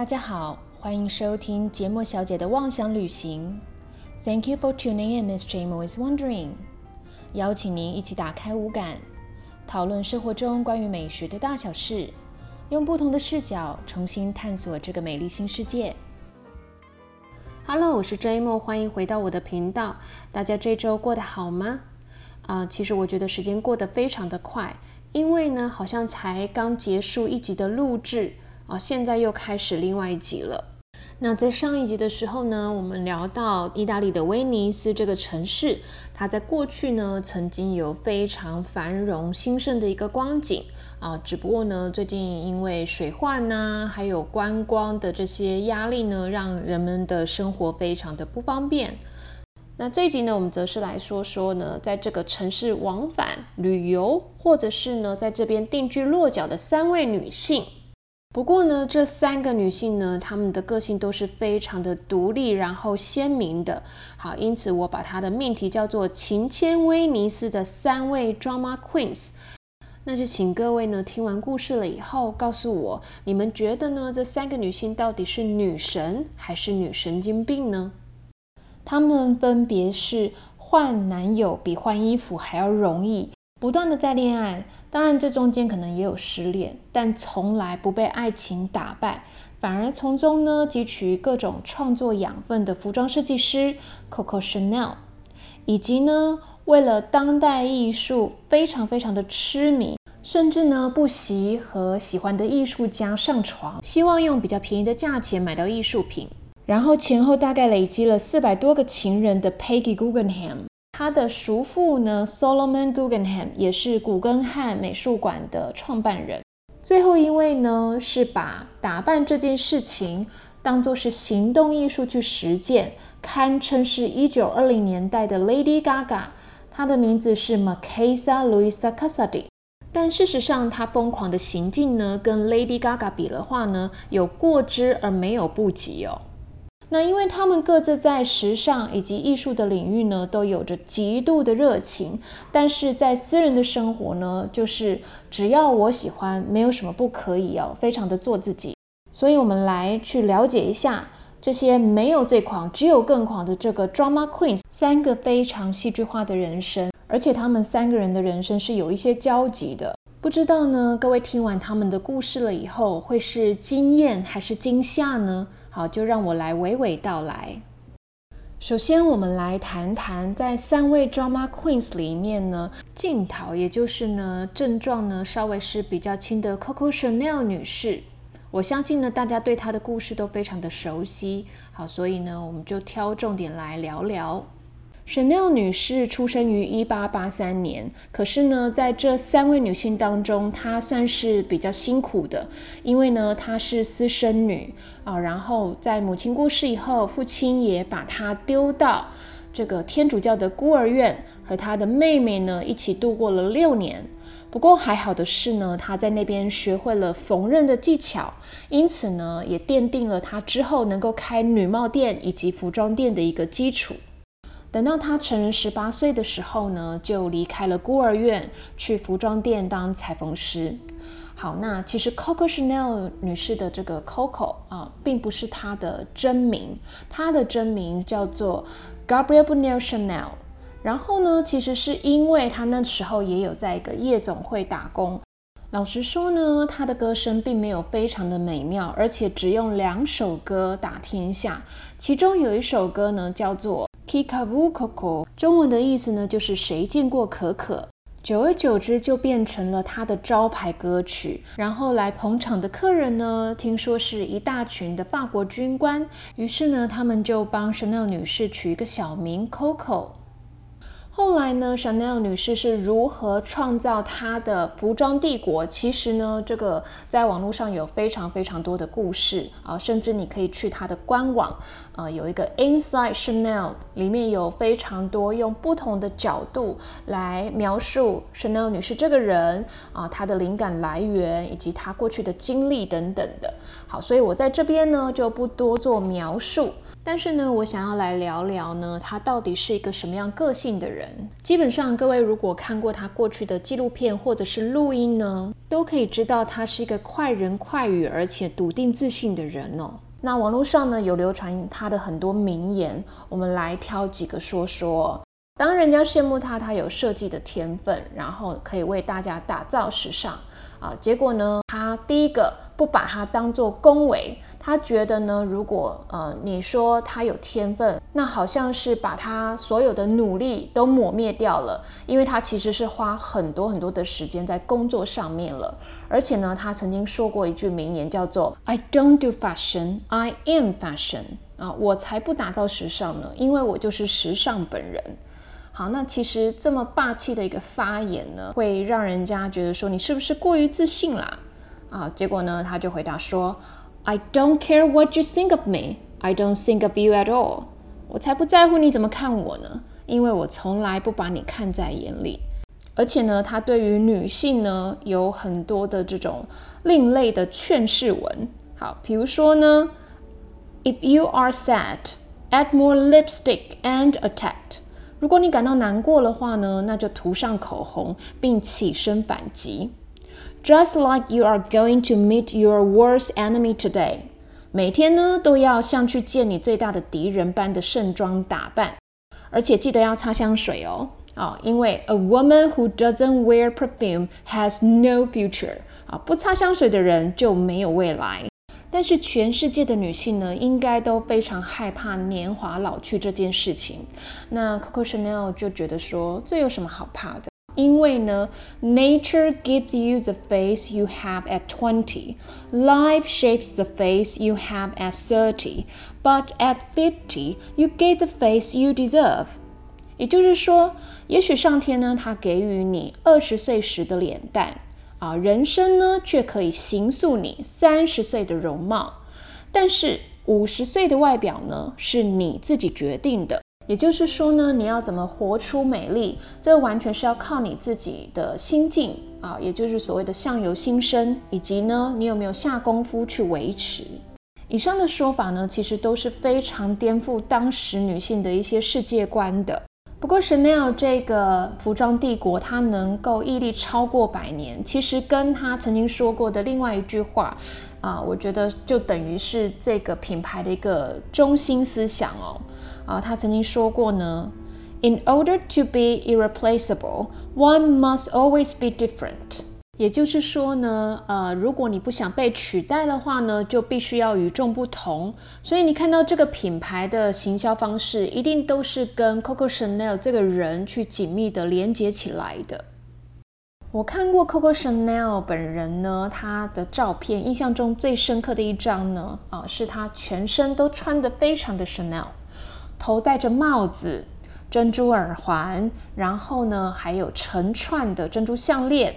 大家好，欢迎收听节目小姐的妄想旅行。Thank you for tuning in, Miss Jamo is wondering。邀请您一起打开五感，讨论生活中关于美学的大小事，用不同的视角重新探索这个美丽新世界。Hello，我是 Jamo，欢迎回到我的频道。大家这周过得好吗？啊，其实我觉得时间过得非常的快，因为呢，好像才刚结束一集的录制啊，现在又开始另外一集了。那在上一集的时候呢，我们聊到意大利的威尼斯这个城市，它在过去呢曾经有非常繁荣兴盛的一个光景啊，只不过呢，最近因为水患呐，还有观光的这些压力呢，让人们的生活非常的不方便。那这一集呢，我们则是来说说呢，在这个城市往返旅游，或者是呢，在这边定居落脚的三位女性。不过呢，这三个女性呢，她们的个性都是非常的独立，然后鲜明的。好，因此我把她的命题叫做“情牵威尼斯的三位 drama queens”。那就请各位呢，听完故事了以后，告诉我，你们觉得呢，这三个女性到底是女神还是女神经病呢？她们分别是换男友比换衣服还要容易。不断的在恋爱，当然这中间可能也有失恋，但从来不被爱情打败，反而从中呢汲取各种创作养分的服装设计师 Coco Chanel，以及呢为了当代艺术非常非常的痴迷，甚至呢不惜和喜欢的艺术家上床，希望用比较便宜的价钱买到艺术品，然后前后大概累积了四百多个情人的 Peggy Guggenheim。他的叔父呢，Solomon Guggenheim 也是古根汉美术馆的创办人。最后一位呢，是把打扮这件事情当做是行动艺术去实践，堪称是一九二零年代的 Lady Gaga。她的名字是 Marquesa Luisa cassady。但事实上，她疯狂的行径呢，跟 Lady Gaga 比的话呢，有过之而没有不及哦。那因为他们各自在时尚以及艺术的领域呢，都有着极度的热情，但是在私人的生活呢，就是只要我喜欢，没有什么不可以哦，非常的做自己。所以，我们来去了解一下这些没有最狂，只有更狂的这个 drama queens 三个非常戏剧化的人生，而且他们三个人的人生是有一些交集的。不知道呢，各位听完他们的故事了以后，会是惊艳还是惊吓呢？好，就让我来娓娓道来。首先，我们来谈谈在三位 drama queens 里面呢，镜头也就是呢症状呢稍微是比较轻的 Coco Chanel 女士。我相信呢大家对她的故事都非常的熟悉。好，所以呢我们就挑重点来聊聊。Chanel 女士出生于一八八三年，可是呢，在这三位女性当中，她算是比较辛苦的，因为呢，她是私生女啊，然后在母亲过世以后，父亲也把她丢到这个天主教的孤儿院，和她的妹妹呢一起度过了六年。不过还好的是呢，她在那边学会了缝纫的技巧，因此呢，也奠定了她之后能够开女帽店以及服装店的一个基础。等到她成人十八岁的时候呢，就离开了孤儿院，去服装店当裁缝师。好，那其实 Coco Chanel 女士的这个 Coco 啊，并不是她的真名，她的真名叫做 Gabrielle Bernal Chanel。然后呢，其实是因为她那时候也有在一个夜总会打工。老实说呢，她的歌声并没有非常的美妙，而且只用两首歌打天下。其中有一首歌呢，叫做 Kikavu Coco，中文的意思呢就是谁见过可可。久而久之就变成了他的招牌歌曲。然后来捧场的客人呢，听说是一大群的法国军官，于是呢，他们就帮 Chanel 女士取一个小名 Coco。后来呢，Chanel 女士是如何创造她的服装帝国？其实呢，这个在网络上有非常非常多的故事啊，甚至你可以去她的官网，呃，有一个 Inside Chanel，里面有非常多用不同的角度来描述 Chanel 女士这个人啊，她的灵感来源以及她过去的经历等等的。好，所以我在这边呢就不多做描述。但是呢，我想要来聊聊呢，他到底是一个什么样个性的人？基本上，各位如果看过他过去的纪录片或者是录音呢，都可以知道他是一个快人快语而且笃定自信的人哦。那网络上呢有流传他的很多名言，我们来挑几个说说。当人家羡慕他，他有设计的天分，然后可以为大家打造时尚啊。结果呢，他第一个不把他当做恭维，他觉得呢，如果呃你说他有天分，那好像是把他所有的努力都抹灭掉了，因为他其实是花很多很多的时间在工作上面了。而且呢，他曾经说过一句名言，叫做 "I don't do fashion, I am fashion" 啊，我才不打造时尚呢，因为我就是时尚本人。好，那其实这么霸气的一个发言呢，会让人家觉得说你是不是过于自信啦？啊，结果呢，他就回答说：“I don't care what you think of me, I don't think of you at all。我才不在乎你怎么看我呢，因为我从来不把你看在眼里。而且呢，他对于女性呢有很多的这种另类的劝世文。好，比如说呢，If you are sad, add more lipstick and attack。”如果你感到难过的话呢，那就涂上口红并起身反击。Just like you are going to meet your worst enemy today，每天呢都要像去见你最大的敌人般的盛装打扮，而且记得要擦香水哦。啊，因为 A woman who doesn't wear perfume has no future。啊，不擦香水的人就没有未来。但是全世界的女性呢，应该都非常害怕年华老去这件事情。那 Coco Chanel 就觉得说，这有什么好怕的？因为呢，Nature gives you the face you have at twenty, life shapes the face you have at thirty, but at fifty, you get the face you deserve。也就是说，也许上天呢，他给予你二十岁时的脸蛋。啊，人生呢却可以形塑你三十岁的容貌，但是五十岁的外表呢是你自己决定的。也就是说呢，你要怎么活出美丽，这完全是要靠你自己的心境啊，也就是所谓的相由心生，以及呢你有没有下功夫去维持。以上的说法呢，其实都是非常颠覆当时女性的一些世界观的。不过，Chanel 这个服装帝国，它能够屹立超过百年，其实跟他曾经说过的另外一句话，啊，我觉得就等于是这个品牌的一个中心思想哦。啊，他曾经说过呢，In order to be irreplaceable, one must always be different。也就是说呢，呃，如果你不想被取代的话呢，就必须要与众不同。所以你看到这个品牌的行销方式，一定都是跟 Coco Chanel 这个人去紧密的连接起来的。我看过 Coco Chanel 本人呢，他的照片，印象中最深刻的一张呢，啊，是他全身都穿的非常的 Chanel，头戴着帽子，珍珠耳环，然后呢，还有成串的珍珠项链。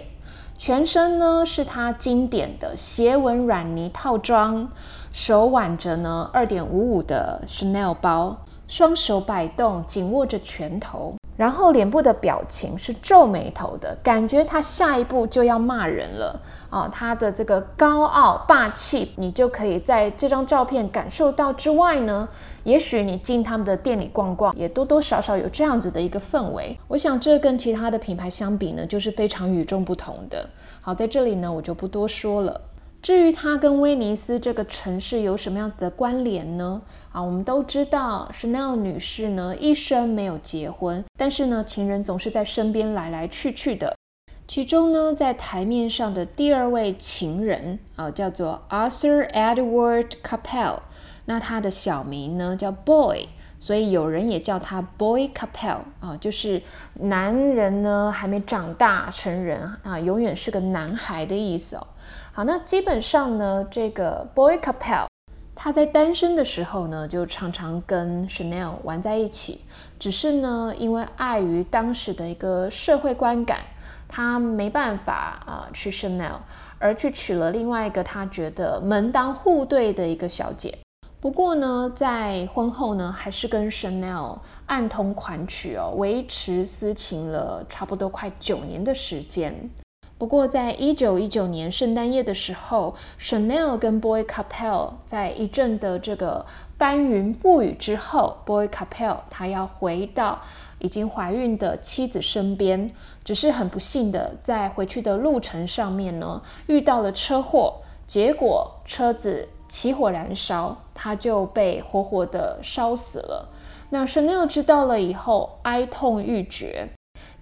全身呢是它经典的斜纹软呢套装，手挽着呢二点五五的 Chanel 包，双手摆动，紧握着拳头。然后脸部的表情是皱眉头的，感觉他下一步就要骂人了啊！他的这个高傲霸气，你就可以在这张照片感受到之外呢，也许你进他们的店里逛逛，也多多少少有这样子的一个氛围。我想这跟其他的品牌相比呢，就是非常与众不同的。好，在这里呢，我就不多说了。至于它跟威尼斯这个城市有什么样子的关联呢？啊，我们都知道，Chanel 女士呢一生没有结婚，但是呢，情人总是在身边来来去去的。其中呢，在台面上的第二位情人啊，叫做 Arthur Edward Capel，那他的小名呢叫 Boy，所以有人也叫他 Boy Capel 啊，就是男人呢还没长大成人啊，永远是个男孩的意思哦。好，那基本上呢，这个 Boy Capel 他在单身的时候呢，就常常跟 Chanel 玩在一起。只是呢，因为碍于当时的一个社会观感，他没办法啊去 Chanel，而去娶了另外一个他觉得门当户对的一个小姐。不过呢，在婚后呢，还是跟 Chanel 暗通款曲哦，维持私情了差不多快九年的时间。不过，在一九一九年圣诞夜的时候，Chanel 跟 Boy Capel 在一阵的这个翻云覆雨之后，Boy Capel 他要回到已经怀孕的妻子身边，只是很不幸的，在回去的路程上面呢，遇到了车祸，结果车子起火燃烧，他就被活活的烧死了。那 Chanel 知道了以后，哀痛欲绝。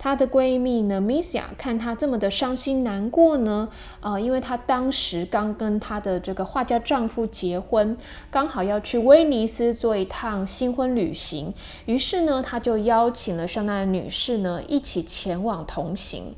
她的闺蜜呢，Misia 看她这么的伤心难过呢，呃，因为她当时刚跟她的这个画家丈夫结婚，刚好要去威尼斯做一趟新婚旅行，于是呢，她就邀请了圣诞女士呢一起前往同行。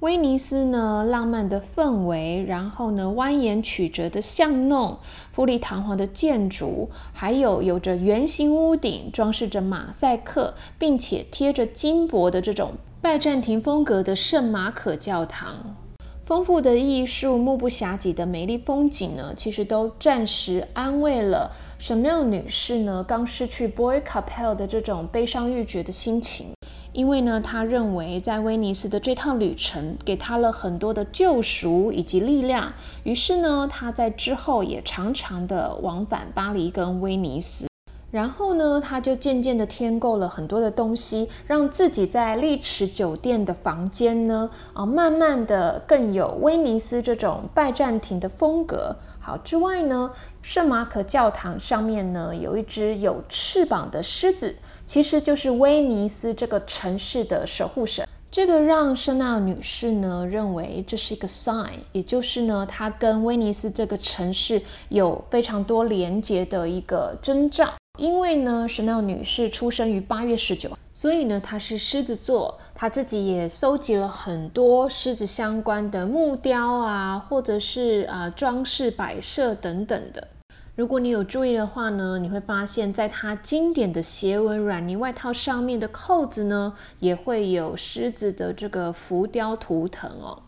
威尼斯呢，浪漫的氛围，然后呢，蜿蜒曲折的巷弄，富丽堂皇的建筑，还有有着圆形屋顶、装饰着马赛克，并且贴着金箔的这种。拜占庭风格的圣马可教堂，丰富的艺术、目不暇给的美丽风景呢，其实都暂时安慰了 Chanel 女士呢刚失去 Boy Capel 的这种悲伤欲绝的心情。因为呢，她认为在威尼斯的这趟旅程给她了很多的救赎以及力量。于是呢，她在之后也常常的往返巴黎跟威尼斯。然后呢，他就渐渐的添购了很多的东西，让自己在丽池酒店的房间呢，啊，慢慢的更有威尼斯这种拜占庭的风格。好之外呢，圣马可教堂上面呢有一只有翅膀的狮子，其实就是威尼斯这个城市的守护神。这个让圣娜女士呢认为这是一个 sign，也就是呢，她跟威尼斯这个城市有非常多连接的一个征兆。因为呢，Chanel 女士出生于八月十九，所以呢，她是狮子座。她自己也搜集了很多狮子相关的木雕啊，或者是啊装饰摆设等等的。如果你有注意的话呢，你会发现在她经典的斜纹软呢外套上面的扣子呢，也会有狮子的这个浮雕图腾哦。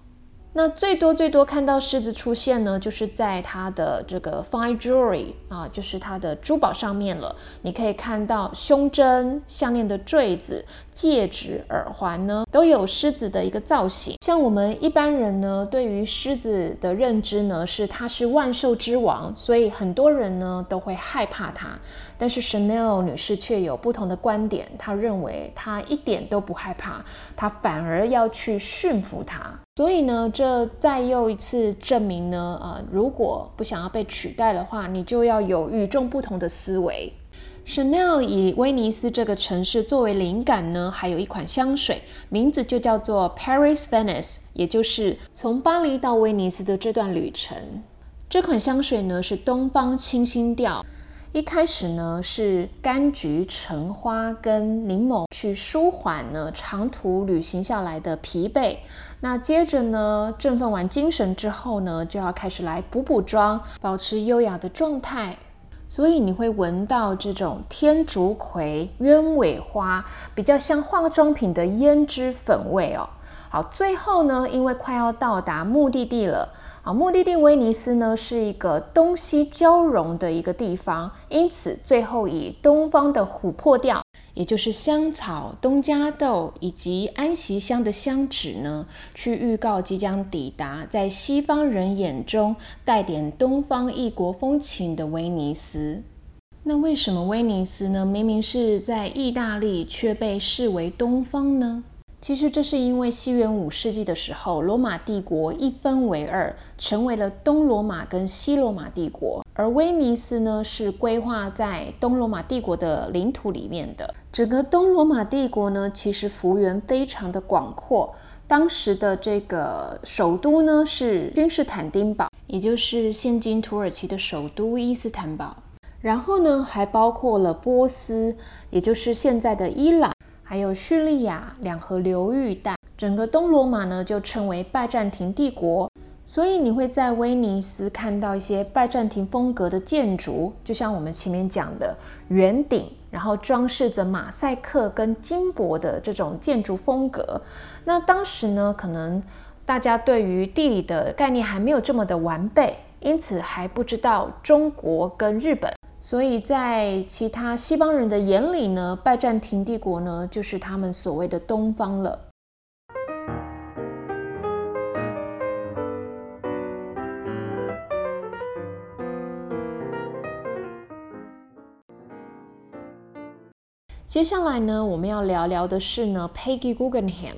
那最多最多看到狮子出现呢，就是在它的这个 fine jewelry 啊，就是它的珠宝上面了。你可以看到胸针、项链的坠子、戒指、耳环呢，都有狮子的一个造型。像我们一般人呢，对于狮子的认知呢，是它是万兽之王，所以很多人呢都会害怕它。但是 Chanel 女士却有不同的观点，她认为她一点都不害怕，她反而要去驯服它。所以呢，这再又一次证明呢，呃，如果不想要被取代的话，你就要有与众不同的思维。Chanel 以威尼斯这个城市作为灵感呢，还有一款香水，名字就叫做 Paris Venice，也就是从巴黎到威尼斯的这段旅程。这款香水呢是东方清新调。一开始呢是柑橘、橙花跟柠檬去舒缓呢长途旅行下来的疲惫，那接着呢振奋完精神之后呢就要开始来补补妆，保持优雅的状态。所以你会闻到这种天竺葵、鸢尾花，比较像化妆品的胭脂粉味哦。好，最后呢，因为快要到达目的地了，啊，目的地威尼斯呢是一个东西交融的一个地方，因此最后以东方的琥珀调，也就是香草、东加豆以及安息香的香脂呢，去预告即将抵达在西方人眼中带点东方异国风情的威尼斯。那为什么威尼斯呢？明明是在意大利，却被视为东方呢？其实这是因为西元五世纪的时候，罗马帝国一分为二，成为了东罗马跟西罗马帝国。而威尼斯呢，是规划在东罗马帝国的领土里面的。整个东罗马帝国呢，其实幅员非常的广阔。当时的这个首都呢，是君士坦丁堡，也就是现今土耳其的首都伊斯坦堡。然后呢，还包括了波斯，也就是现在的伊朗。还有叙利亚两河流域带，整个东罗马呢就称为拜占庭帝国。所以你会在威尼斯看到一些拜占庭风格的建筑，就像我们前面讲的圆顶，然后装饰着马赛克跟金箔的这种建筑风格。那当时呢，可能大家对于地理的概念还没有这么的完备，因此还不知道中国跟日本。所以在其他西方人的眼里呢，拜占庭帝国呢，就是他们所谓的东方了。接下来呢，我们要聊聊的是呢，Peggy Guggenheim。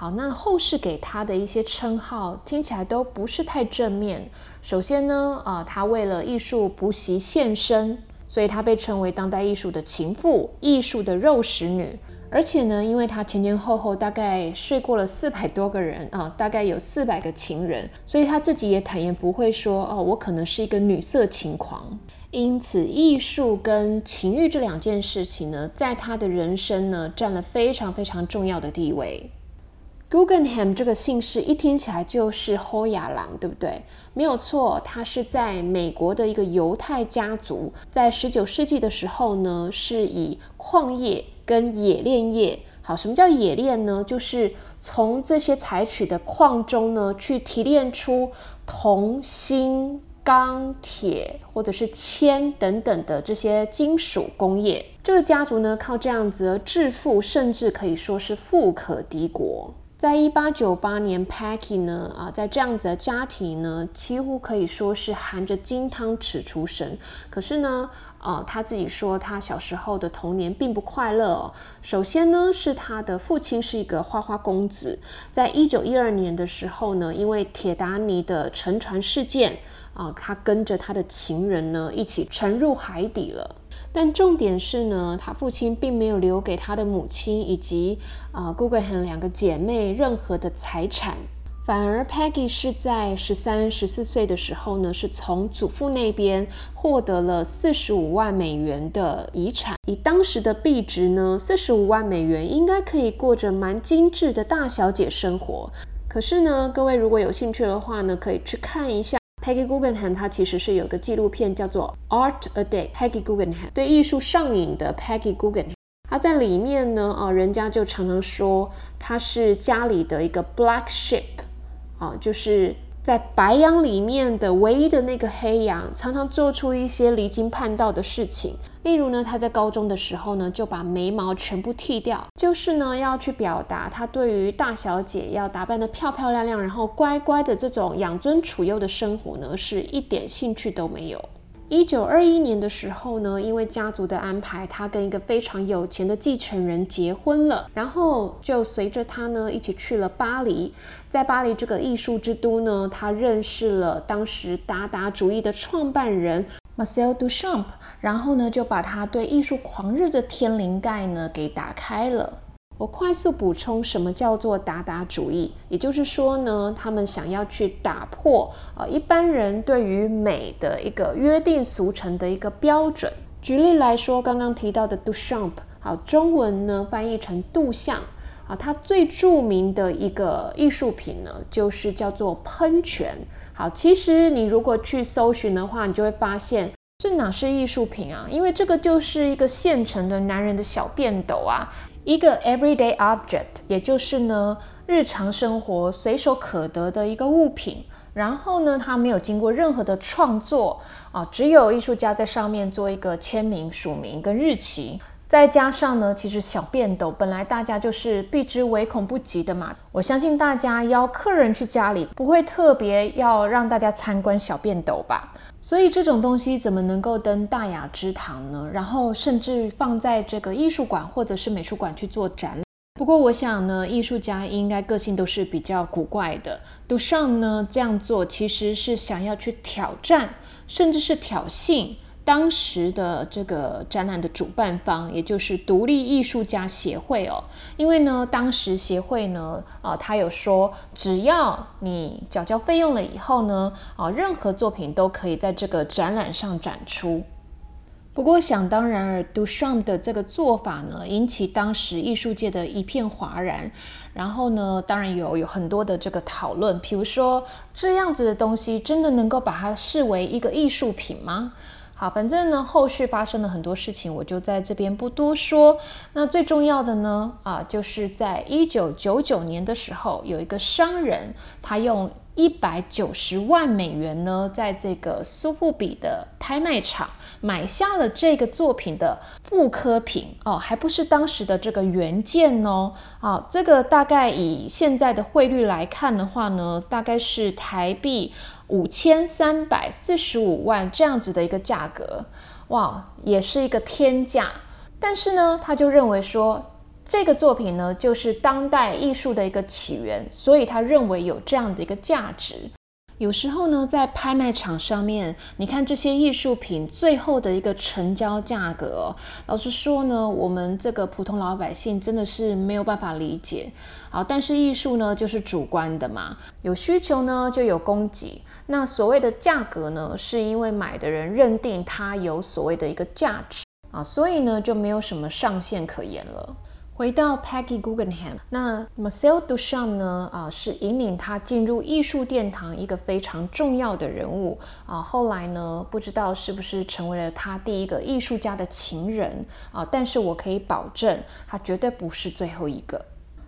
好，那后世给他的一些称号听起来都不是太正面。首先呢，啊，他为了艺术不惜献身，所以他被称为当代艺术的情妇、艺术的肉食女。而且呢，因为他前前后后大概睡过了四百多个人啊，大概有四百个情人，所以他自己也坦言不会说哦，我可能是一个女色情狂。因此，艺术跟情欲这两件事情呢，在他的人生呢，占了非常非常重要的地位。Guggenheim 这个姓氏一听起来就是后亚郎，对不对？没有错，他是在美国的一个犹太家族，在十九世纪的时候呢，是以矿业跟冶炼业。好，什么叫冶炼呢？就是从这些采取的矿中呢，去提炼出铜、锌。钢铁或者是铅等等的这些金属工业，这个家族呢靠这样子而致富，甚至可以说是富可敌国。在一八九八年，Peggy 呢啊，在这样子的家庭呢，几乎可以说是含着金汤匙出生。可是呢，啊，他自己说他小时候的童年并不快乐。哦。首先呢，是他的父亲是一个花花公子，在一九一二年的时候呢，因为铁达尼的沉船事件。啊，他跟着他的情人呢一起沉入海底了。但重点是呢，他父亲并没有留给他的母亲以及啊姑姑和两个姐妹任何的财产，反而 Peggy 是在十三、十四岁的时候呢，是从祖父那边获得了四十五万美元的遗产。以当时的币值呢，四十五万美元应该可以过着蛮精致的大小姐生活。可是呢，各位如果有兴趣的话呢，可以去看一下。Peggy Guggenheim，他其实是有个纪录片叫做《Art a Day》，Peggy Guggenheim 对艺术上瘾的 Peggy Guggenheim，他在里面呢，啊，人家就常常说他是家里的一个 Black Sheep，啊，就是在白羊里面的唯一的那个黑羊，常常做出一些离经叛道的事情。例如呢，他在高中的时候呢，就把眉毛全部剃掉，就是呢要去表达他对于大小姐要打扮得漂漂亮亮，然后乖乖的这种养尊处优的生活呢，是一点兴趣都没有。一九二一年的时候呢，因为家族的安排，他跟一个非常有钱的继承人结婚了，然后就随着他呢一起去了巴黎，在巴黎这个艺术之都呢，他认识了当时达达主义的创办人。Marcel Duchamp，然后呢，就把他对艺术狂热的天灵盖呢给打开了。我快速补充，什么叫做达达主义？也就是说呢，他们想要去打破呃一般人对于美的一个约定俗成的一个标准。举例来说，刚刚提到的 Duchamp，好，中文呢翻译成杜象。啊，它最著名的一个艺术品呢，就是叫做喷泉。好，其实你如果去搜寻的话，你就会发现这哪是艺术品啊？因为这个就是一个现成的男人的小便斗啊，一个 everyday object，也就是呢日常生活随手可得的一个物品。然后呢，它没有经过任何的创作啊，只有艺术家在上面做一个签名、署名跟日期。再加上呢，其实小便斗本来大家就是避之唯恐不及的嘛。我相信大家邀客人去家里，不会特别要让大家参观小便斗吧？所以这种东西怎么能够登大雅之堂呢？然后甚至放在这个艺术馆或者是美术馆去做展览。不过我想呢，艺术家应该个性都是比较古怪的。杜尚呢这样做其实是想要去挑战，甚至是挑衅。当时的这个展览的主办方，也就是独立艺术家协会哦，因为呢，当时协会呢，啊，他有说，只要你缴交费用了以后呢，啊，任何作品都可以在这个展览上展出。不过想当然尔，Duchamp 的这个做法呢，引起当时艺术界的一片哗然。然后呢，当然有有很多的这个讨论，比如说这样子的东西，真的能够把它视为一个艺术品吗？好，反正呢，后续发生了很多事情，我就在这边不多说。那最重要的呢，啊，就是在一九九九年的时候，有一个商人，他用一百九十万美元呢，在这个苏富比的拍卖场买下了这个作品的复刻品哦，还不是当时的这个原件哦。啊，这个大概以现在的汇率来看的话呢，大概是台币。五千三百四十五万这样子的一个价格，哇，也是一个天价。但是呢，他就认为说这个作品呢就是当代艺术的一个起源，所以他认为有这样的一个价值。有时候呢，在拍卖场上面，你看这些艺术品最后的一个成交价格，老实说呢，我们这个普通老百姓真的是没有办法理解。好，但是艺术呢就是主观的嘛，有需求呢就有供给。那所谓的价格呢，是因为买的人认定它有所谓的一个价值啊，所以呢就没有什么上限可言了。回到 Peggy Guggenheim，那 Marcel Duchamp 呢？啊，是引领他进入艺术殿堂一个非常重要的人物啊。后来呢，不知道是不是成为了他第一个艺术家的情人啊？但是我可以保证，他绝对不是最后一个。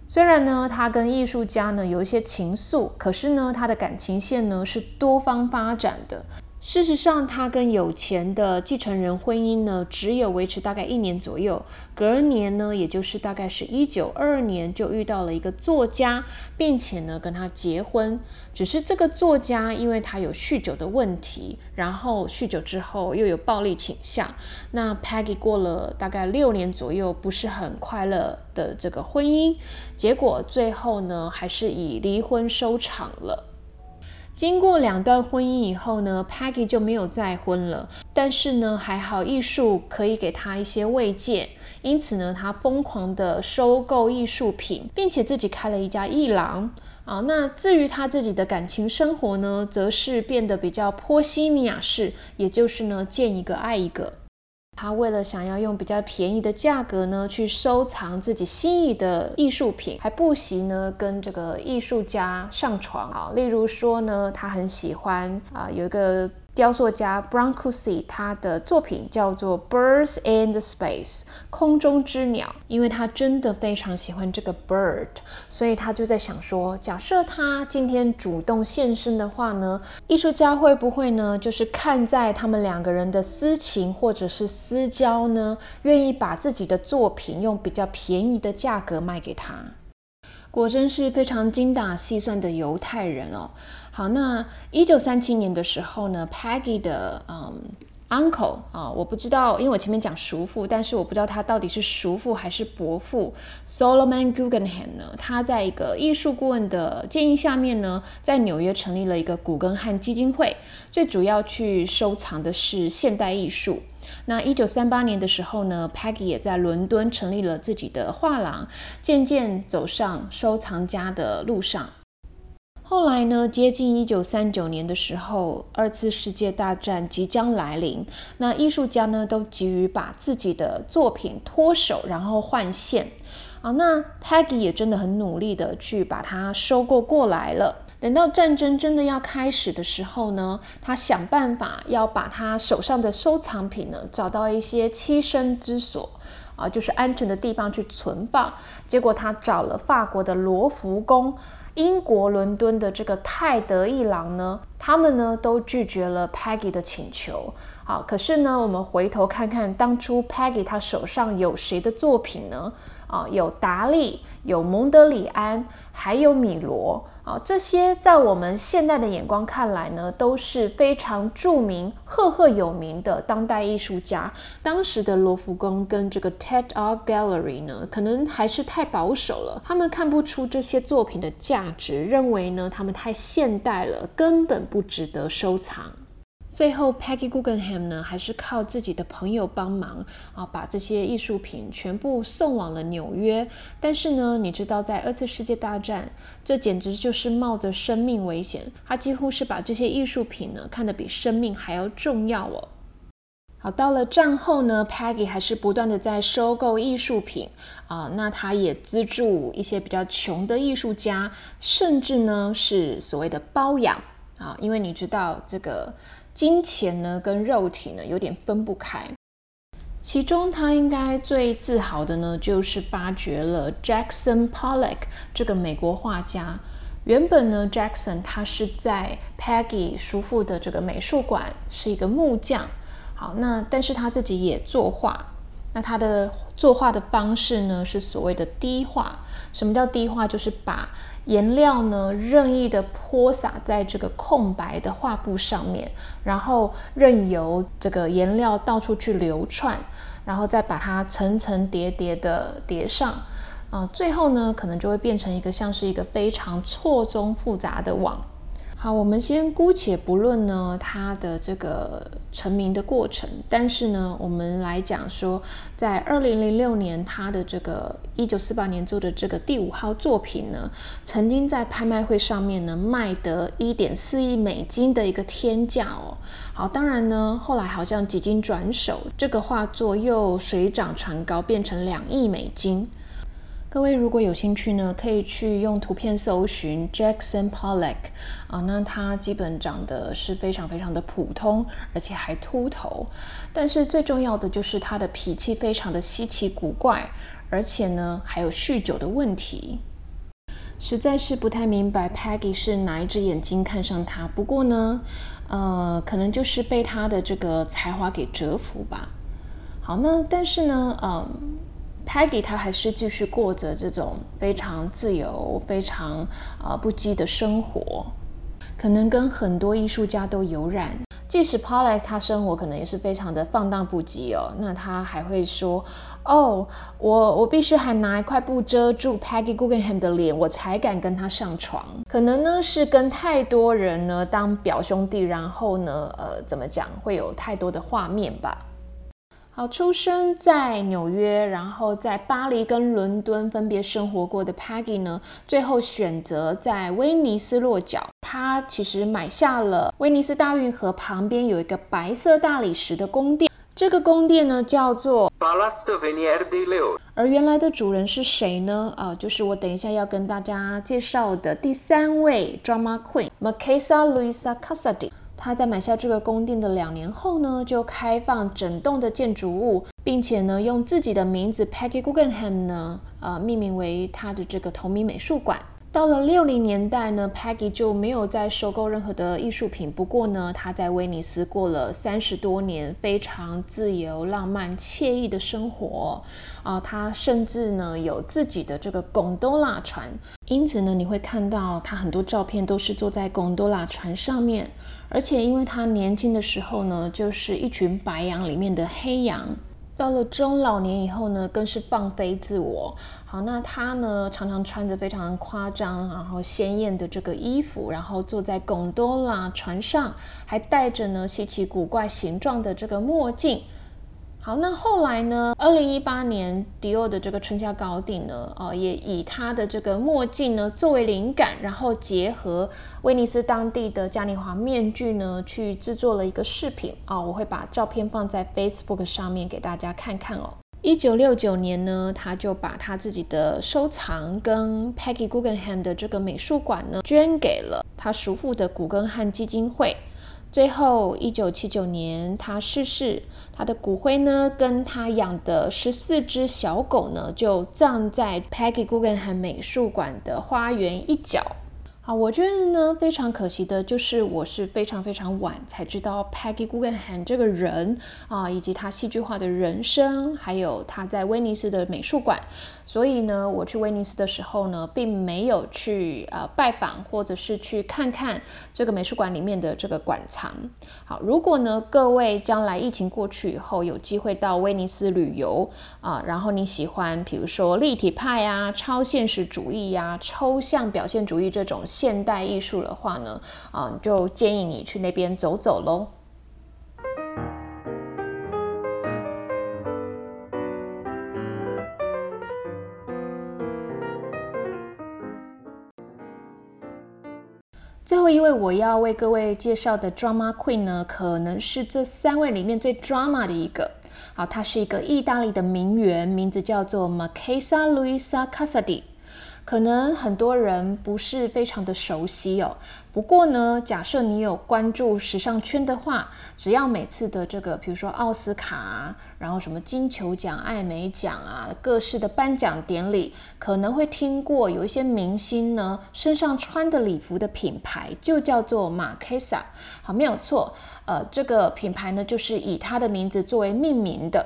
虽然呢，他跟艺术家呢有一些情愫，可是呢，他的感情线呢是多方发展的。事实上，他跟有钱的继承人婚姻呢，只有维持大概一年左右。隔年呢，也就是大概是一九二二年，就遇到了一个作家，并且呢跟他结婚。只是这个作家，因为他有酗酒的问题，然后酗酒之后又有暴力倾向。那 Peggy 过了大概六年左右，不是很快乐的这个婚姻，结果最后呢，还是以离婚收场了。经过两段婚姻以后呢，Peggy 就没有再婚了。但是呢，还好艺术可以给他一些慰藉，因此呢，他疯狂的收购艺术品，并且自己开了一家艺廊。啊，那至于他自己的感情生活呢，则是变得比较波西米亚式，也就是呢，见一个爱一个。他为了想要用比较便宜的价格呢，去收藏自己心仪的艺术品，还不惜呢跟这个艺术家上床啊。例如说呢，他很喜欢啊，有一个。雕塑家 Brancusi，他的作品叫做《Birds in the Space》空中之鸟，因为他真的非常喜欢这个 bird，所以他就在想说，假设他今天主动现身的话呢，艺术家会不会呢，就是看在他们两个人的私情或者是私交呢，愿意把自己的作品用比较便宜的价格卖给他？果真是非常精打细算的犹太人哦。好，那一九三七年的时候呢，Peggy 的嗯 uncle 啊，我不知道，因为我前面讲叔父，但是我不知道他到底是叔父还是伯父。Solomon Guggenheim 呢，他在一个艺术顾问的建议下面呢，在纽约成立了一个古根汉基金会，最主要去收藏的是现代艺术。那一九三八年的时候呢，Peggy 也在伦敦成立了自己的画廊，渐渐走上收藏家的路上。后来呢，接近一九三九年的时候，二次世界大战即将来临，那艺术家呢都急于把自己的作品脱手，然后换线。啊，那 Peggy 也真的很努力的去把它收购过来了。等到战争真的要开始的时候呢，他想办法要把他手上的收藏品呢找到一些栖身之所，啊，就是安全的地方去存放。结果他找了法国的罗浮宫。英国伦敦的这个泰德一郎呢，他们呢都拒绝了 Peggy 的请求。好，可是呢，我们回头看看当初 Peggy 他手上有谁的作品呢？啊，有达利，有蒙德里安，还有米罗啊，这些在我们现代的眼光看来呢，都是非常著名、赫赫有名的当代艺术家。当时的罗浮宫跟这个 Tate Art Gallery 呢，可能还是太保守了，他们看不出这些作品的价值，认为呢，他们太现代了，根本不值得收藏。最后，Peggy Guggenheim 呢，还是靠自己的朋友帮忙啊，把这些艺术品全部送往了纽约。但是呢，你知道，在二次世界大战，这简直就是冒着生命危险。他几乎是把这些艺术品呢，看得比生命还要重要哦。好，到了战后呢，Peggy 还是不断的在收购艺术品啊，那他也资助一些比较穷的艺术家，甚至呢是所谓的包养啊，因为你知道这个。金钱呢，跟肉体呢有点分不开。其中，他应该最自豪的呢，就是发掘了 Jackson Pollock 这个美国画家。原本呢，Jackson 他是在 Peggy 叔父的这个美术馆是一个木匠。好，那但是他自己也作画。那他的作画的方式呢，是所谓的低画。什么叫低画？就是把颜料呢任意的泼洒在这个空白的画布上面，然后任由这个颜料到处去流窜。然后再把它层层叠叠的叠上，啊，最后呢，可能就会变成一个像是一个非常错综复杂的网。好，我们先姑且不论呢他的这个成名的过程，但是呢，我们来讲说，在二零零六年，他的这个一九四八年做的这个第五号作品呢，曾经在拍卖会上面呢卖得一点四亿美金的一个天价哦。好，当然呢，后来好像几经转手，这个画作又水涨船高，变成两亿美金。各位如果有兴趣呢，可以去用图片搜寻 Jackson Pollock 啊，那他基本长得是非常非常的普通，而且还秃头，但是最重要的就是他的脾气非常的稀奇古怪，而且呢还有酗酒的问题，实在是不太明白 Peggy 是哪一只眼睛看上他。不过呢，呃，可能就是被他的这个才华给折服吧。好，那但是呢，嗯。Peggy 她还是继续过着这种非常自由、非常啊不羁的生活，可能跟很多艺术家都有染。即使 Pollock 他生活可能也是非常的放荡不羁哦，那他还会说：“哦，我我必须还拿一块布遮住 Peggy Guggenheim 的脸，我才敢跟他上床。”可能呢是跟太多人呢当表兄弟，然后呢呃怎么讲会有太多的画面吧。好，出生在纽约，然后在巴黎跟伦敦分别生活过的 Peggy 呢，最后选择在威尼斯落脚。他其实买下了威尼斯大运河旁边有一个白色大理石的宫殿，这个宫殿呢叫做 Palazzo Venier Leo。而原来的主人是谁呢？啊，就是我等一下要跟大家介绍的第三位 Drama Queen，Marquesa Luisa Casady。他在买下这个宫殿的两年后呢，就开放整栋的建筑物，并且呢，用自己的名字 Peggy Guggenheim 呢，呃，命名为他的这个同名美术馆。到了六零年代呢，Peggy 就没有再收购任何的艺术品。不过呢，他在威尼斯过了三十多年非常自由、浪漫、惬意的生活啊。他甚至呢有自己的这个贡多拉船，因此呢，你会看到他很多照片都是坐在贡多拉船上面。而且，因为他年轻的时候呢，就是一群白羊里面的黑羊，到了中老年以后呢，更是放飞自我。好，那他呢，常常穿着非常夸张、然后鲜艳的这个衣服，然后坐在贡多拉船上，还戴着呢稀奇古怪形状的这个墨镜。好，那后来呢？二零一八年，迪奥的这个春夏高定呢，哦，也以他的这个墨镜呢作为灵感，然后结合威尼斯当地的嘉年华面具呢，去制作了一个饰品。哦，我会把照片放在 Facebook 上面给大家看看哦。一九六九年呢，他就把他自己的收藏跟 Peggy Guggenheim 的这个美术馆呢，捐给了他叔父的古根汉基金会。最后，一九七九年他逝世，他的骨灰呢，跟他养的十四只小狗呢，就葬在 Peggy Guggenheim 美术馆的花园一角。好，我觉得呢，非常可惜的就是，我是非常非常晚才知道 Peggy Guggenheim 这个人啊，以及他戏剧化的人生，还有他在威尼斯的美术馆。所以呢，我去威尼斯的时候呢，并没有去呃拜访，或者是去看看这个美术馆里面的这个馆藏。好，如果呢各位将来疫情过去以后有机会到威尼斯旅游啊，然后你喜欢比如说立体派啊、超现实主义呀、抽象表现主义这种现代艺术的话呢，啊，就建议你去那边走走喽。最后一位我要为各位介绍的 drama queen 呢，可能是这三位里面最 drama 的一个。好，她是一个意大利的名媛，名字叫做 Marquesa Luisa Casady。可能很多人不是非常的熟悉哦。不过呢，假设你有关注时尚圈的话，只要每次的这个，比如说奥斯卡，然后什么金球奖、艾美奖啊，各式的颁奖典礼，可能会听过有一些明星呢身上穿的礼服的品牌就叫做马凯萨。好，没有错，呃，这个品牌呢就是以他的名字作为命名的。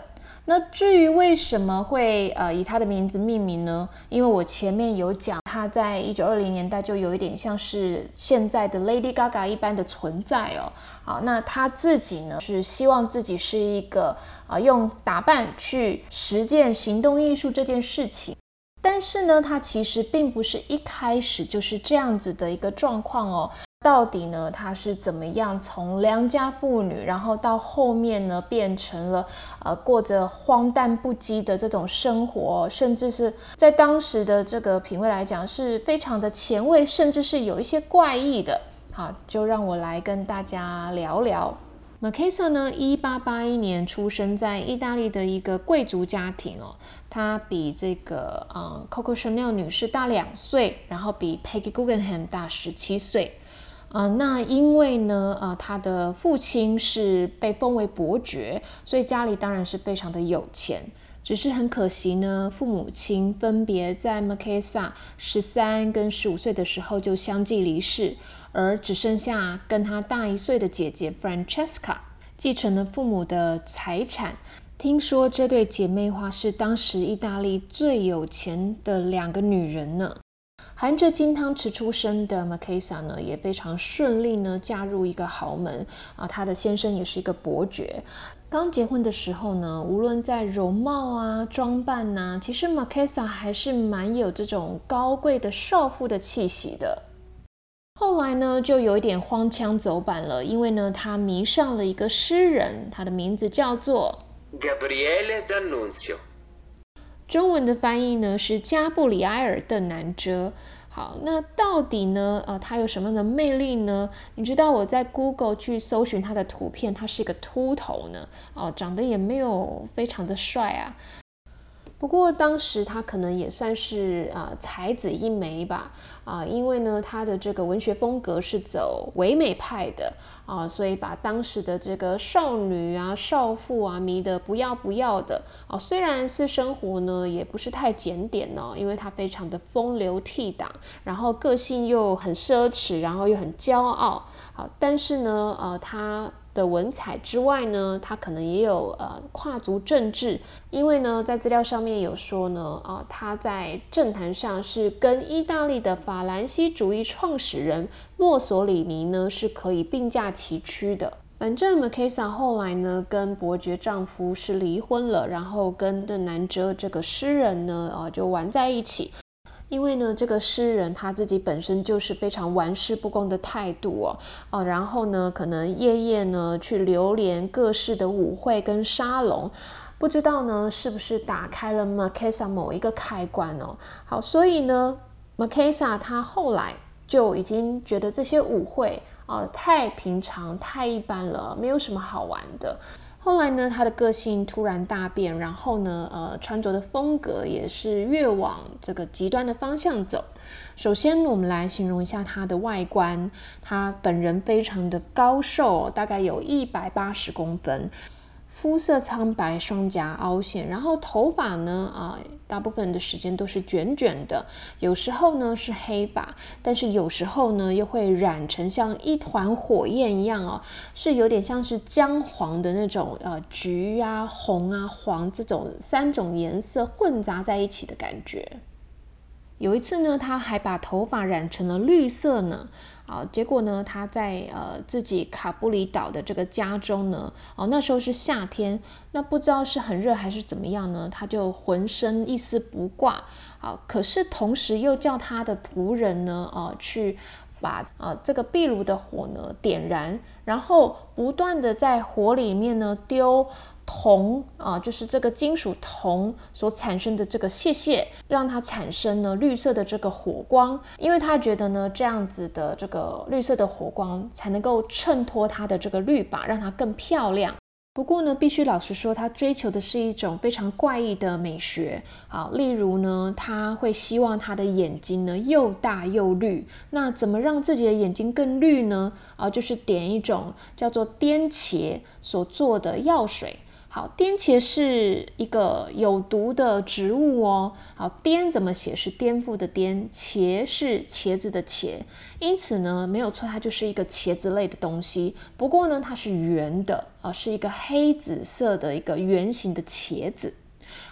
那至于为什么会呃以他的名字命名呢？因为我前面有讲，他在一九二零年代就有一点像是现在的 Lady Gaga 一般的存在哦。好，那他自己呢是希望自己是一个啊用打扮去实践行动艺术这件事情。但是呢，他其实并不是一开始就是这样子的一个状况哦。到底呢，他是怎么样从良家妇女，然后到后面呢，变成了呃过着荒诞不羁的这种生活，甚至是在当时的这个品味来讲，是非常的前卫，甚至是有一些怪异的。好，就让我来跟大家聊聊。m a k e s a 呢，一八八一年出生在意大利的一个贵族家庭哦。她比这个呃 Coco Chanel 女士大两岁，然后比 Peggy Guggenheim 大十七岁。啊，那因为呢，呃，他的父亲是被封为伯爵，所以家里当然是非常的有钱。只是很可惜呢，父母亲分别在 m a k e s a 十三跟十五岁的时候就相继离世。而只剩下跟他大一岁的姐姐 Francesca 继承了父母的财产。听说这对姐妹花是当时意大利最有钱的两个女人呢。含着金汤匙出生的 m a k e s a 呢，也非常顺利呢，嫁入一个豪门啊。她的先生也是一个伯爵。刚结婚的时候呢，无论在容貌啊、装扮呐，其实 m a k e s a 还是蛮有这种高贵的少妇的气息的。后来呢，就有一点荒腔走板了，因为呢，他迷上了一个诗人，他的名字叫做 Gabriele D'Annunzio。中文的翻译呢是加布里埃尔·邓南遮。好，那到底呢，呃，他有什么样的魅力呢？你知道我在 Google 去搜寻他的图片，他是一个秃头呢，哦，长得也没有非常的帅啊。不过当时他可能也算是啊才子一枚吧啊，因为呢他的这个文学风格是走唯美派的啊，所以把当时的这个少女啊少妇啊迷得不要不要的啊。虽然私生活呢也不是太检点哦，因为她非常的风流倜傥，然后个性又很奢侈，然后又很骄傲好。但是呢呃他。的文采之外呢，他可能也有呃跨足政治，因为呢，在资料上面有说呢，啊，他在政坛上是跟意大利的法兰西主义创始人墨索里尼呢是可以并驾齐驱的。反正 m a k e s a 后来呢跟伯爵丈夫是离婚了，然后跟的南哲这个诗人呢，啊，就玩在一起。因为呢，这个诗人他自己本身就是非常玩世不恭的态度哦，哦，然后呢，可能夜夜呢去流连各式的舞会跟沙龙，不知道呢是不是打开了 m a k e s a 某一个开关哦。好，所以呢 m a k e s a 他后来就已经觉得这些舞会啊太平常、太一般了，没有什么好玩的。后来呢，他的个性突然大变，然后呢，呃，穿着的风格也是越往这个极端的方向走。首先，我们来形容一下他的外观，他本人非常的高瘦，大概有一百八十公分。肤色苍白，双颊凹陷，然后头发呢，啊，大部分的时间都是卷卷的，有时候呢是黑发，但是有时候呢又会染成像一团火焰一样哦，是有点像是姜黄的那种，呃，橘啊、红啊、黄这种三种颜色混杂在一起的感觉。有一次呢，他还把头发染成了绿色呢。啊，结果呢，他在呃自己卡布里岛的这个家中呢，哦，那时候是夏天，那不知道是很热还是怎么样呢，他就浑身一丝不挂。好，可是同时又叫他的仆人呢，呃，去把啊这个壁炉的火呢点燃，然后不断的在火里面呢丢。铜啊，就是这个金属铜所产生的这个屑屑，让它产生了绿色的这个火光，因为他觉得呢，这样子的这个绿色的火光才能够衬托它的这个绿吧，让它更漂亮。不过呢，必须老实说，他追求的是一种非常怪异的美学啊，例如呢，他会希望他的眼睛呢又大又绿。那怎么让自己的眼睛更绿呢？啊，就是点一种叫做颠茄所做的药水。好，颠茄是一个有毒的植物哦。好，颠怎么写？是颠覆的颠，茄是茄子的茄，因此呢，没有错，它就是一个茄子类的东西。不过呢，它是圆的啊，是一个黑紫色的一个圆形的茄子。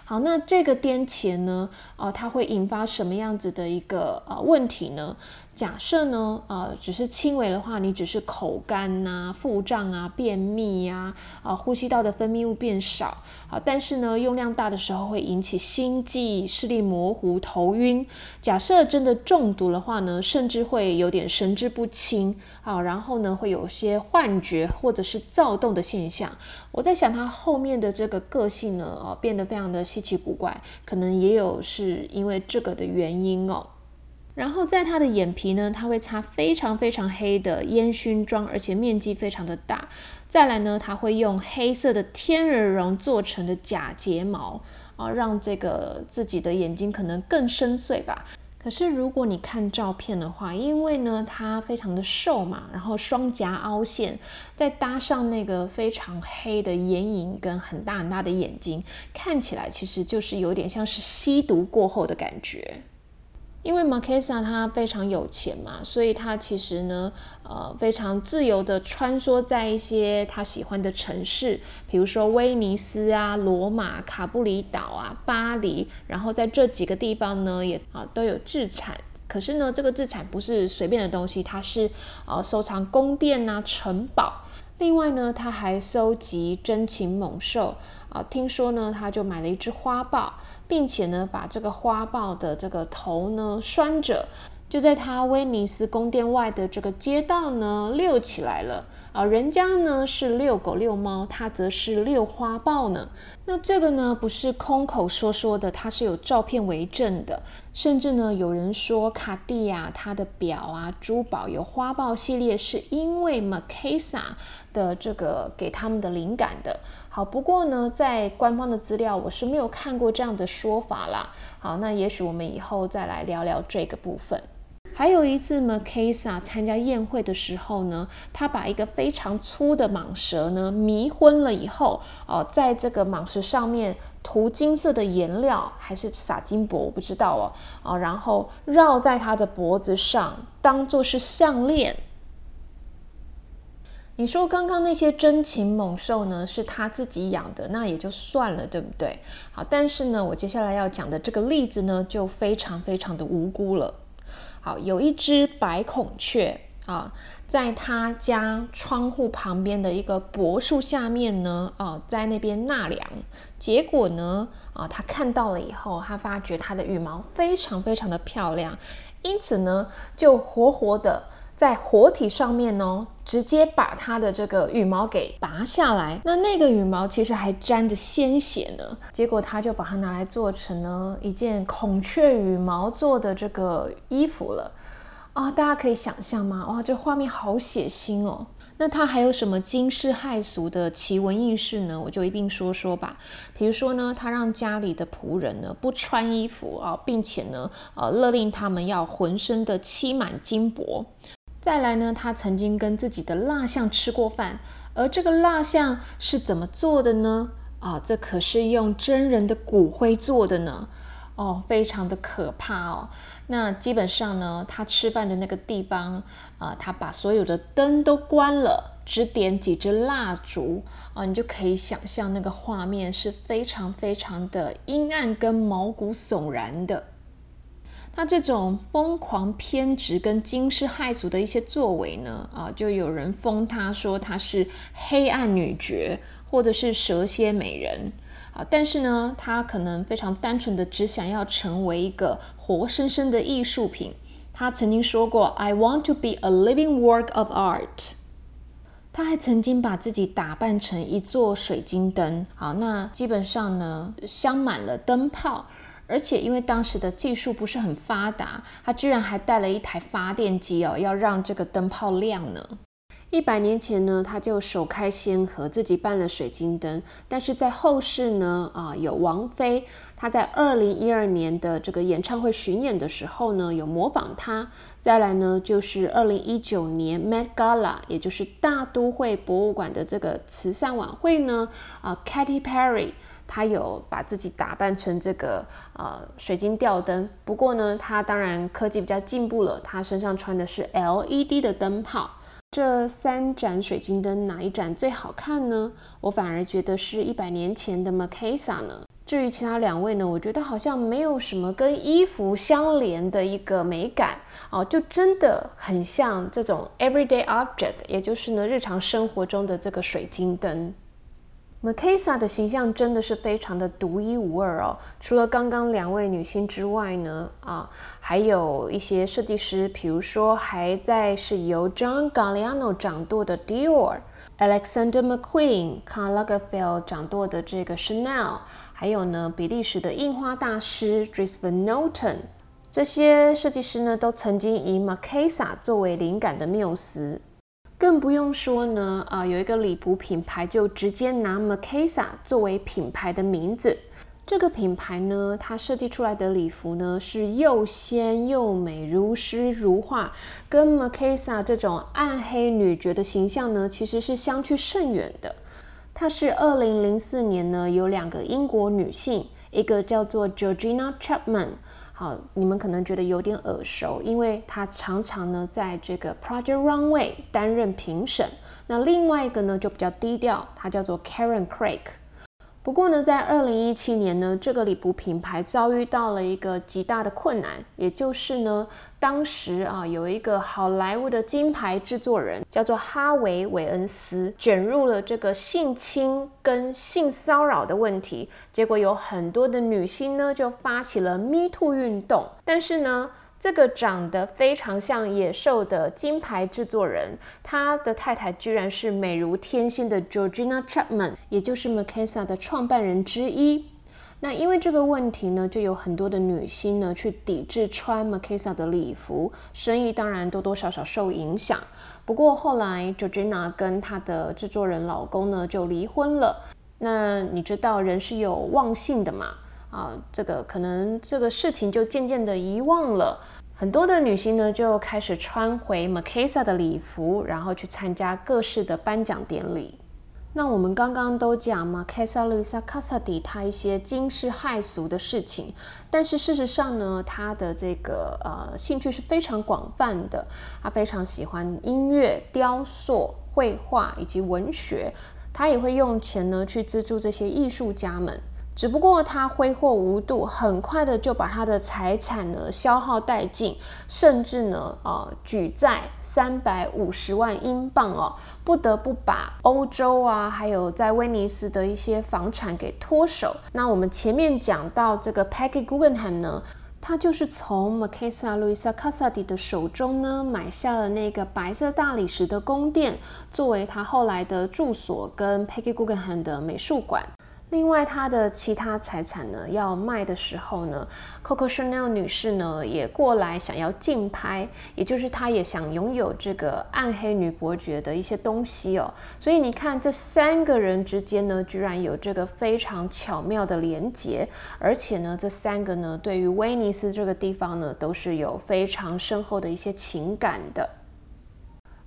好，那这个颠茄呢，啊，它会引发什么样子的一个啊问题呢？假设呢，呃，只是轻微的话，你只是口干呐、腹胀啊、便秘呀，啊，呼吸道的分泌物变少，好，但是呢，用量大的时候会引起心悸、视力模糊、头晕。假设真的中毒的话呢，甚至会有点神志不清，好，然后呢，会有些幻觉或者是躁动的现象。我在想，他后面的这个个性呢，哦，变得非常的稀奇古怪，可能也有是因为这个的原因哦。然后在他的眼皮呢，他会擦非常非常黑的烟熏妆，而且面积非常的大。再来呢，他会用黑色的天鹅绒做成的假睫毛啊，让这个自己的眼睛可能更深邃吧。可是如果你看照片的话，因为呢他非常的瘦嘛，然后双颊凹陷，再搭上那个非常黑的眼影跟很大很大的眼睛，看起来其实就是有点像是吸毒过后的感觉。因为 Marquesa 他非常有钱嘛，所以他其实呢，呃，非常自由的穿梭在一些他喜欢的城市，比如说威尼斯啊、罗马、卡布里岛啊、巴黎，然后在这几个地方呢，也啊都有制产。可是呢，这个制产不是随便的东西，它是啊收藏宫殿呐、城堡。另外呢，他还收集珍禽猛兽啊，听说呢，他就买了一只花豹。并且呢，把这个花豹的这个头呢拴着，就在他威尼斯宫殿外的这个街道呢遛起来了啊。人家呢是遛狗遛猫，他则是遛花豹呢。那这个呢不是空口说说的，它是有照片为证的。甚至呢有人说卡地亚它的表啊珠宝有花豹系列，是因为 Marquesa 的这个给他们的灵感的。好，不过呢，在官方的资料我是没有看过这样的说法啦。好，那也许我们以后再来聊聊这个部分。还有一次 m a k a s a 参加宴会的时候呢，他把一个非常粗的蟒蛇呢迷昏了以后，哦，在这个蟒蛇上面涂金色的颜料，还是撒金箔，我不知道哦，啊，然后绕在他的脖子上，当做是项链。你说刚刚那些珍禽猛兽呢，是他自己养的，那也就算了，对不对？好，但是呢，我接下来要讲的这个例子呢，就非常非常的无辜了。好，有一只白孔雀啊，在他家窗户旁边的一个柏树下面呢，啊，在那边纳凉。结果呢，啊，他看到了以后，他发觉它的羽毛非常非常的漂亮，因此呢，就活活的。在活体上面呢，直接把它的这个羽毛给拔下来，那那个羽毛其实还沾着鲜血呢。结果他就把它拿来做成呢一件孔雀羽毛做的这个衣服了啊！大家可以想象吗？哇，这画面好血腥哦。那他还有什么惊世骇俗的奇闻异事呢？我就一并说说吧。比如说呢，他让家里的仆人呢不穿衣服啊，并且呢，呃，勒令他们要浑身的漆满金箔。再来呢，他曾经跟自己的蜡像吃过饭，而这个蜡像是怎么做的呢？啊，这可是用真人的骨灰做的呢，哦，非常的可怕哦。那基本上呢，他吃饭的那个地方啊，他把所有的灯都关了，只点几支蜡烛啊，你就可以想象那个画面是非常非常的阴暗跟毛骨悚然的。那这种疯狂偏执跟惊世骇俗的一些作为呢，啊，就有人封他说他是黑暗女爵或者是蛇蝎美人啊，但是呢，他可能非常单纯的只想要成为一个活生生的艺术品。他曾经说过，I want to be a living work of art。他还曾经把自己打扮成一座水晶灯，好，那基本上呢，镶满了灯泡。而且因为当时的技术不是很发达，他居然还带了一台发电机哦，要让这个灯泡亮呢。一百年前呢，他就首开先河，自己办了水晶灯。但是在后世呢，啊，有王菲，她在二零一二年的这个演唱会巡演的时候呢，有模仿他。再来呢，就是二零一九年 Met Gala，也就是大都会博物馆的这个慈善晚会呢，啊，Katy Perry，他有把自己打扮成这个呃水晶吊灯。不过呢，他当然科技比较进步了，他身上穿的是 LED 的灯泡。这三盏水晶灯哪一盏最好看呢？我反而觉得是一百年前的 m a k a s a 呢。至于其他两位呢，我觉得好像没有什么跟衣服相连的一个美感哦，就真的很像这种 everyday object，也就是呢日常生活中的这个水晶灯。M a k a s a 的形象真的是非常的独一无二哦。除了刚刚两位女星之外呢，啊，还有一些设计师，比如说还在是由 John Galliano 掌舵的 Dior，Alexander McQueen，Carl Lagerfeld 掌舵的这个 Chanel，还有呢比利时的印花大师 Dris Van Noten，这些设计师呢都曾经以 m a k a s a 作为灵感的缪斯。更不用说呢，啊，有一个礼服品牌就直接拿 m a k a s a 作为品牌的名字。这个品牌呢，它设计出来的礼服呢是又仙又美，如诗如画，跟 m a k a s a 这种暗黑女爵的形象呢其实是相去甚远的。它是二零零四年呢有两个英国女性，一个叫做 Georgina Chapman。好，你们可能觉得有点耳熟，因为他常常呢在这个 Project Runway 担任评审。那另外一个呢就比较低调，他叫做 Karen Craig。不过呢，在二零一七年呢，这个礼服品牌遭遇到了一个极大的困难，也就是呢，当时啊有一个好莱坞的金牌制作人叫做哈维·韦恩斯，卷入了这个性侵跟性骚扰的问题，结果有很多的女星呢就发起了 Me Too 运动，但是呢。这个长得非常像野兽的金牌制作人，他的太太居然是美如天仙的 Georgina Chapman，也就是 m a k a s a 的创办人之一。那因为这个问题呢，就有很多的女星呢去抵制穿 m a k a s a 的礼服，生意当然多多少少受影响。不过后来 Georgina 跟她的制作人老公呢就离婚了。那你知道人是有忘性的嘛？啊，这个可能这个事情就渐渐的遗忘了。很多的女星呢就开始穿回 m a k a s a 的礼服，然后去参加各式的颁奖典礼。那我们刚刚都讲 m a k a s a Luisa Casady 她一些惊世骇俗的事情，但是事实上呢，她的这个呃兴趣是非常广泛的。她非常喜欢音乐、雕塑、绘画以及文学，她也会用钱呢去资助这些艺术家们。只不过他挥霍无度，很快的就把他的财产呢消耗殆尽，甚至呢，呃，举债三百五十万英镑哦，不得不把欧洲啊，还有在威尼斯的一些房产给脱手。那我们前面讲到这个 Peggy Guggenheim 呢，他就是从 Marquesa Luisa Casady 的手中呢买下了那个白色大理石的宫殿，作为他后来的住所跟 Peggy Guggenheim 的美术馆。另外，他的其他财产呢，要卖的时候呢，Coco Chanel 女士呢也过来想要竞拍，也就是她也想拥有这个暗黑女伯爵的一些东西哦。所以你看，这三个人之间呢，居然有这个非常巧妙的连结，而且呢，这三个呢，对于威尼斯这个地方呢，都是有非常深厚的一些情感的。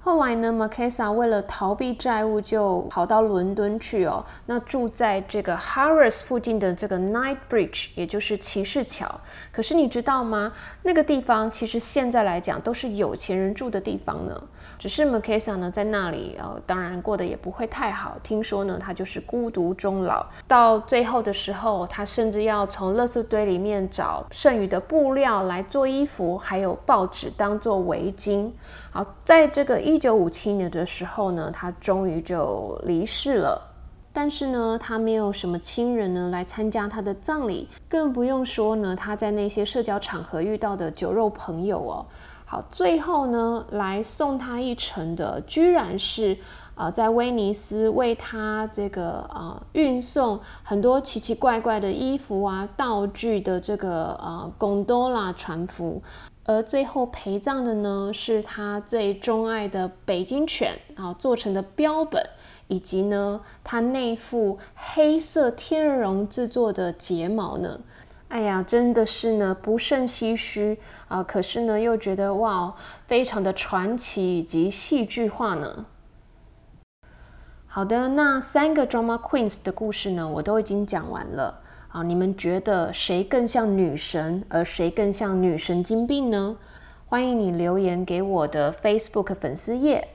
后来呢，Makesa 为了逃避债务，就跑到伦敦去哦。那住在这个 Harris 附近的这个 Night Bridge，也就是骑士桥。可是你知道吗？那个地方其实现在来讲都是有钱人住的地方呢。只是 m a k a s a 呢在那里，呃，当然过得也不会太好。听说呢，他就是孤独终老。到最后的时候，他甚至要从垃圾堆里面找剩余的布料来做衣服，还有报纸当做围巾。好，在这个一九五七年的时候呢，他终于就离世了。但是呢，他没有什么亲人呢来参加他的葬礼，更不用说呢他在那些社交场合遇到的酒肉朋友哦。好，最后呢来送他一程的，居然是啊在威尼斯为他这个啊运送很多奇奇怪怪的衣服啊道具的这个呃贡多拉船夫。而最后陪葬的呢，是他最钟爱的北京犬啊做成的标本，以及呢他那副黑色天鹅绒制作的睫毛呢。哎呀，真的是呢不胜唏嘘啊！可是呢又觉得哇，非常的传奇以及戏剧化呢。好的，那三个 drama queens 的故事呢，我都已经讲完了。好，你们觉得谁更像女神，而谁更像女神经病呢？欢迎你留言给我的 Facebook 粉丝页。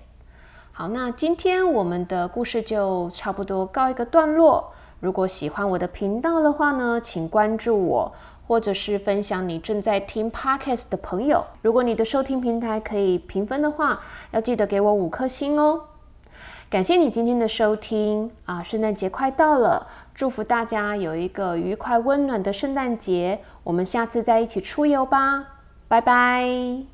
好，那今天我们的故事就差不多告一个段落。如果喜欢我的频道的话呢，请关注我，或者是分享你正在听 Podcast 的朋友。如果你的收听平台可以评分的话，要记得给我五颗星哦。感谢你今天的收听啊！圣诞节快到了，祝福大家有一个愉快温暖的圣诞节。我们下次再一起出游吧，拜拜。